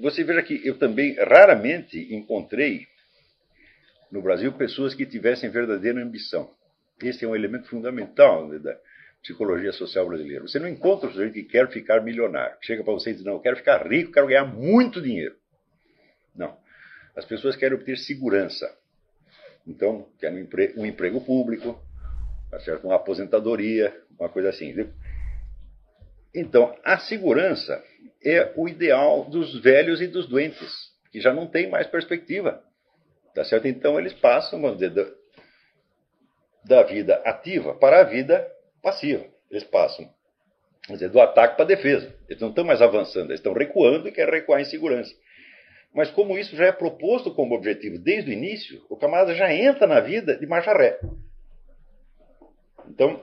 você veja que eu também raramente encontrei no Brasil pessoas que tivessem verdadeira ambição. Esse é um elemento fundamental da psicologia social brasileira. Você não encontra um sujeito que quer ficar milionário. Chega para você e diz: Não, eu quero ficar rico, quero ganhar muito dinheiro. Não. As pessoas querem obter segurança. Então, querem um emprego, público, tá uma aposentadoria, uma coisa assim. Então, a segurança é o ideal dos velhos e dos doentes, que já não tem mais perspectiva. Tá certo? Então, eles passam, vamos dizer, da, da vida ativa para a vida passiva. Eles passam vamos dizer, do ataque para a defesa. Eles não estão mais avançando, eles estão recuando e querem recuar em segurança. Mas como isso já é proposto como objetivo desde o início, o camarada já entra na vida de marcha ré. Então,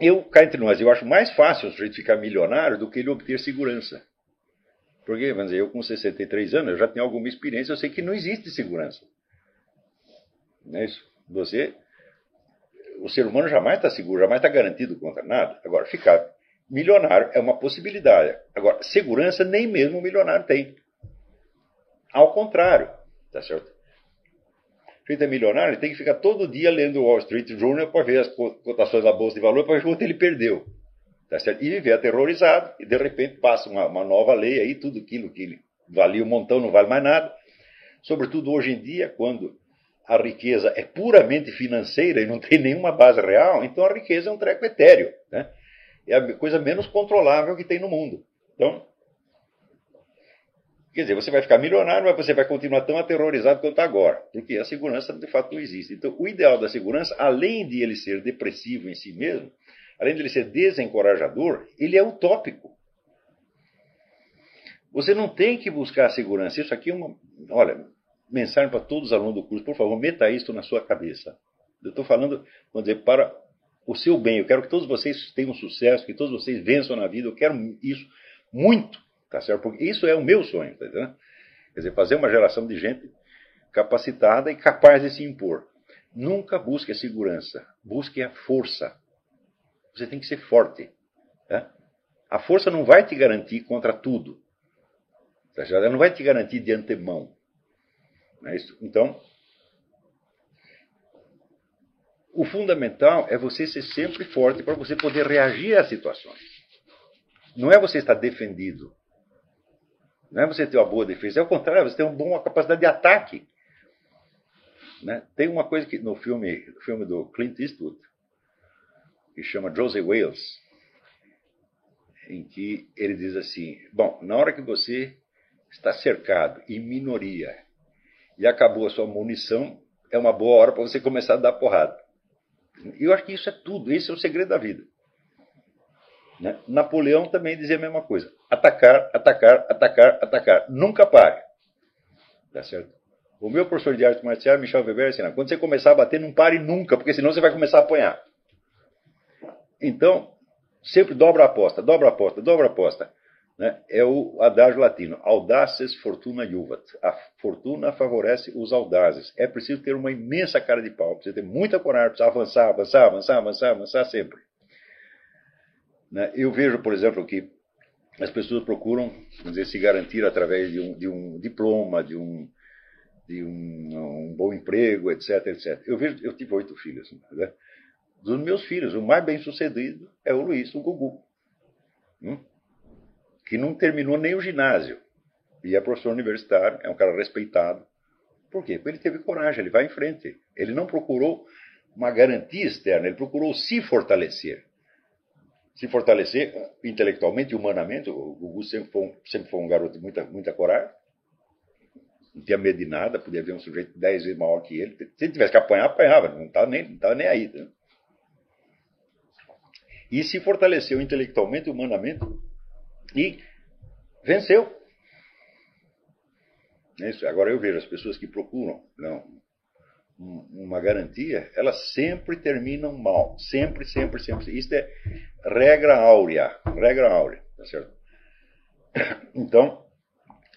eu, cá entre nós, eu acho mais fácil o sujeito ficar milionário do que ele obter segurança. Porque, vamos dizer, eu com 63 anos, eu já tenho alguma experiência, eu sei que não existe segurança. Não é isso? Você, o ser humano jamais está seguro, jamais está garantido contra nada. Agora, ficar milionário é uma possibilidade. Agora, segurança nem mesmo o milionário tem. Ao contrário, tá certo? O sujeito é milionário, ele tem que ficar todo dia lendo o Wall Street Journal para ver as cotações da bolsa de valor, para ver quanto ele perdeu. Tá certo? E viver aterrorizado, e de repente passa uma, uma nova lei aí, tudo aquilo que valia um montão não vale mais nada. Sobretudo hoje em dia, quando a riqueza é puramente financeira e não tem nenhuma base real, então a riqueza é um treco etéreo. Né? é a coisa menos controlável que tem no mundo. Então, quer dizer, você vai ficar milionário, mas você vai continuar tão aterrorizado quanto agora, porque a segurança de fato não existe. Então, o ideal da segurança, além de ele ser depressivo em si mesmo, além de ele ser desencorajador, ele é utópico. Você não tem que buscar a segurança. Isso aqui é uma. Olha, mensagem para todos os alunos do curso, por favor, meta isso na sua cabeça. Eu estou falando, vamos dizer, para o seu bem. Eu quero que todos vocês tenham sucesso, que todos vocês vençam na vida. Eu quero isso muito, tá certo? Porque isso é o meu sonho, tá entendendo? Quer dizer, fazer uma geração de gente capacitada e capaz de se impor. Nunca busque a segurança, busque a força. Você tem que ser forte. Tá? A força não vai te garantir contra tudo. Tá Ela não vai te garantir de antemão. É então, o fundamental é você ser sempre forte para você poder reagir às situações. Não é você estar defendido. Não é você ter uma boa defesa. É o contrário, você tem uma boa capacidade de ataque. Né? Tem uma coisa que no filme, filme do Clint Eastwood, que chama Joseph Wales, em que ele diz assim: Bom, na hora que você está cercado em minoria e acabou a sua munição, é uma boa hora para você começar a dar porrada. Eu acho que isso é tudo, esse é o segredo da vida. Né? Napoleão também dizia a mesma coisa: atacar, atacar, atacar, atacar. Nunca pare. Tá certo? O meu professor de arte marcial, Michel Weber, assim, quando você começar a bater, não pare nunca, porque senão você vai começar a apanhar. Então, sempre dobra a aposta, dobra a aposta, dobra a aposta né, é o adágio latino, audaces fortuna juvat. A fortuna favorece os audazes. É preciso ter uma imensa cara de pau, precisa ter muita coragem, precisa avançar, avançar, avançar, avançar, avançar sempre. Né, eu vejo, por exemplo, que as pessoas procuram dizer, se garantir através de um, de um diploma, de um, de um, um, bom emprego, etc, etc. Eu vejo, eu tive oito filhos. Né? Dos meus filhos, o mais bem sucedido é o Luiz, o Gugu. Hum? que não terminou nem o ginásio. E é professor universitário, é um cara respeitado. Por quê? Porque ele teve coragem, ele vai em frente. Ele não procurou uma garantia externa, ele procurou se fortalecer. Se fortalecer intelectualmente e humanamente. O Gugu sempre foi um, sempre foi um garoto de muita, muita coragem. Não tinha medo de nada, podia ver um sujeito dez vezes maior que ele. Se ele tivesse que apanhar, apanhava, não estava nem, não tava nem aí. Né? E se fortaleceu intelectualmente e humanamente e venceu. É isso. Agora eu vejo as pessoas que procuram não, uma garantia, elas sempre terminam mal. Sempre, sempre, sempre. Isso é regra áurea. Regra áurea. Tá certo? Então,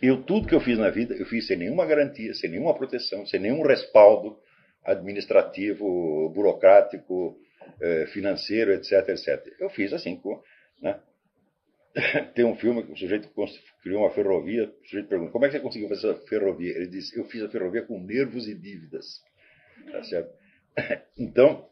eu tudo que eu fiz na vida, eu fiz sem nenhuma garantia, sem nenhuma proteção, sem nenhum respaldo administrativo, burocrático, eh, financeiro, etc, etc. Eu fiz assim, né? Tem um filme que o sujeito criou uma ferrovia, o sujeito pergunta, como é que você conseguiu fazer essa ferrovia? Ele disse, eu fiz a ferrovia com nervos e dívidas. Tá certo? Então,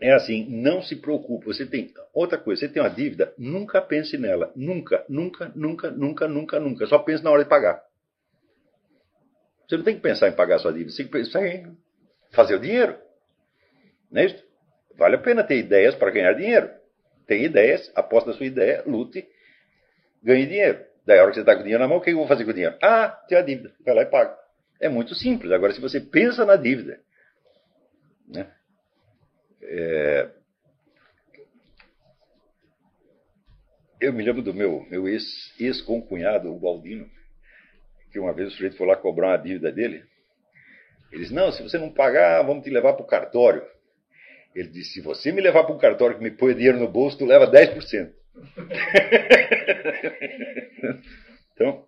é assim, não se preocupe. Você tem outra coisa, você tem uma dívida, nunca pense nela. Nunca, nunca, nunca, nunca, nunca, nunca. Só pense na hora de pagar. Você não tem que pensar em pagar sua dívida, você tem que pensar em fazer o dinheiro. Não é isso? Vale a pena ter ideias para ganhar dinheiro. Tem ideias, aposta a sua ideia, lute, ganhe dinheiro. Daí a hora que você está com o dinheiro na mão, o que eu vou fazer com o dinheiro? Ah, tem a dívida, vai lá e paga. É muito simples. Agora, se você pensa na dívida, né? É... Eu me lembro do meu, meu ex-concunhado, ex o Baldino, que uma vez o sujeito foi lá cobrar uma dívida dele. Ele disse: Não, se você não pagar, vamos te levar para o cartório. Ele disse: Se você me levar para o cartório que me põe dinheiro no bolso, tu leva 10%. então,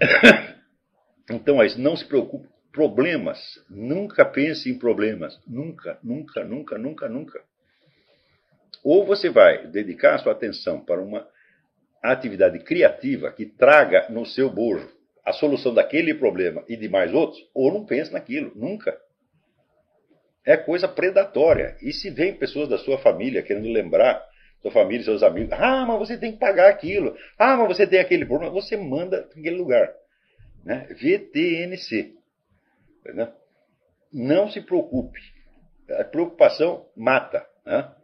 então, mas não se preocupe. Problemas. Nunca pense em problemas. Nunca, nunca, nunca, nunca, nunca. Ou você vai dedicar a sua atenção para uma atividade criativa que traga no seu bojo a solução daquele problema e de mais outros, ou não pense naquilo, nunca. É coisa predatória. E se vem pessoas da sua família querendo lembrar, sua família, seus amigos, ah, mas você tem que pagar aquilo, ah, mas você tem aquele problema, você manda para aquele lugar. Né? VTNC. Né? Não se preocupe. A preocupação mata. Né?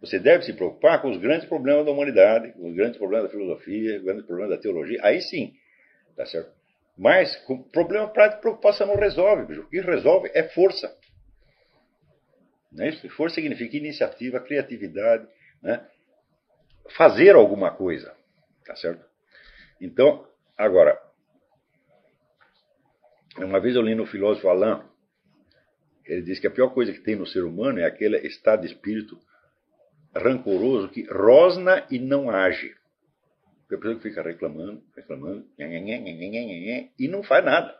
Você deve se preocupar com os grandes problemas da humanidade, com os grandes problemas da filosofia, os grandes problemas da teologia. Aí sim, tá certo? Mas com problema prático, preocupação não resolve, bicho. O que resolve é força. Não é isso? Força significa iniciativa, criatividade, né? fazer alguma coisa, tá certo? Então, agora, uma vez eu li no filósofo Alain, ele diz que a pior coisa que tem no ser humano é aquele estado de espírito rancoroso que rosna e não age. A pessoa que fica reclamando, reclamando, e não faz nada.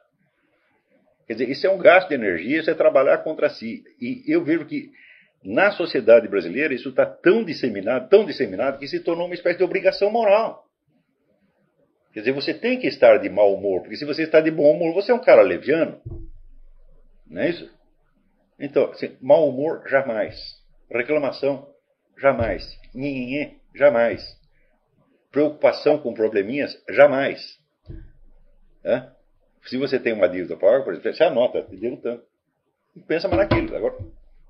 Quer dizer, isso é um gasto de energia, isso é trabalhar contra si. E eu vejo que na sociedade brasileira isso está tão disseminado, tão disseminado, que se tornou uma espécie de obrigação moral. Quer dizer, você tem que estar de mau humor, porque se você está de bom humor, você é um cara leviano. Não é isso? Então, assim, mau humor, jamais. Reclamação, Jamais. Nhenhenhê, jamais. Preocupação com probleminhas, jamais. É? Se você tem uma dívida para por exemplo, você anota, te tanto. Pensa mais naquilo. Agora,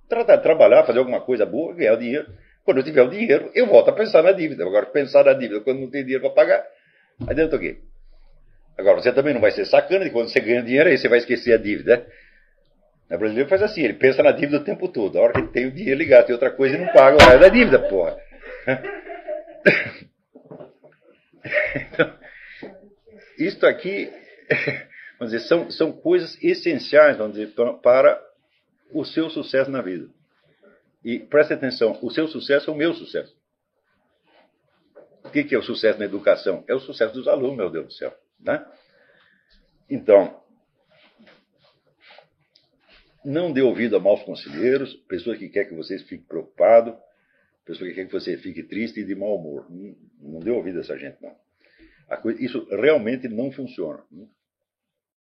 tratar de trabalhar, fazer alguma coisa boa, ganhar o dinheiro. Quando eu tiver o dinheiro, eu volto a pensar na dívida. Agora, pensar na dívida quando não tem dinheiro para pagar, adianta o quê? Agora, você também não vai ser sacana de quando você ganha dinheiro, aí você vai esquecer a dívida. O brasileiro faz assim, ele pensa na dívida o tempo todo. A hora que ele tem o dinheiro ligado, tem outra coisa e não paga o resto da dívida, porra. Então, isto aqui, vamos dizer, são, são coisas essenciais, vamos dizer, para o seu sucesso na vida. E preste atenção, o seu sucesso é o meu sucesso. O que é o sucesso na educação? É o sucesso dos alunos, meu Deus do céu. Né? Então, não dê ouvido a maus conselheiros, pessoas que querem que você fique preocupado, pessoas que querem que você fique triste e de mau humor. Não, não dê ouvido a essa gente, não. Coisa, isso realmente não funciona.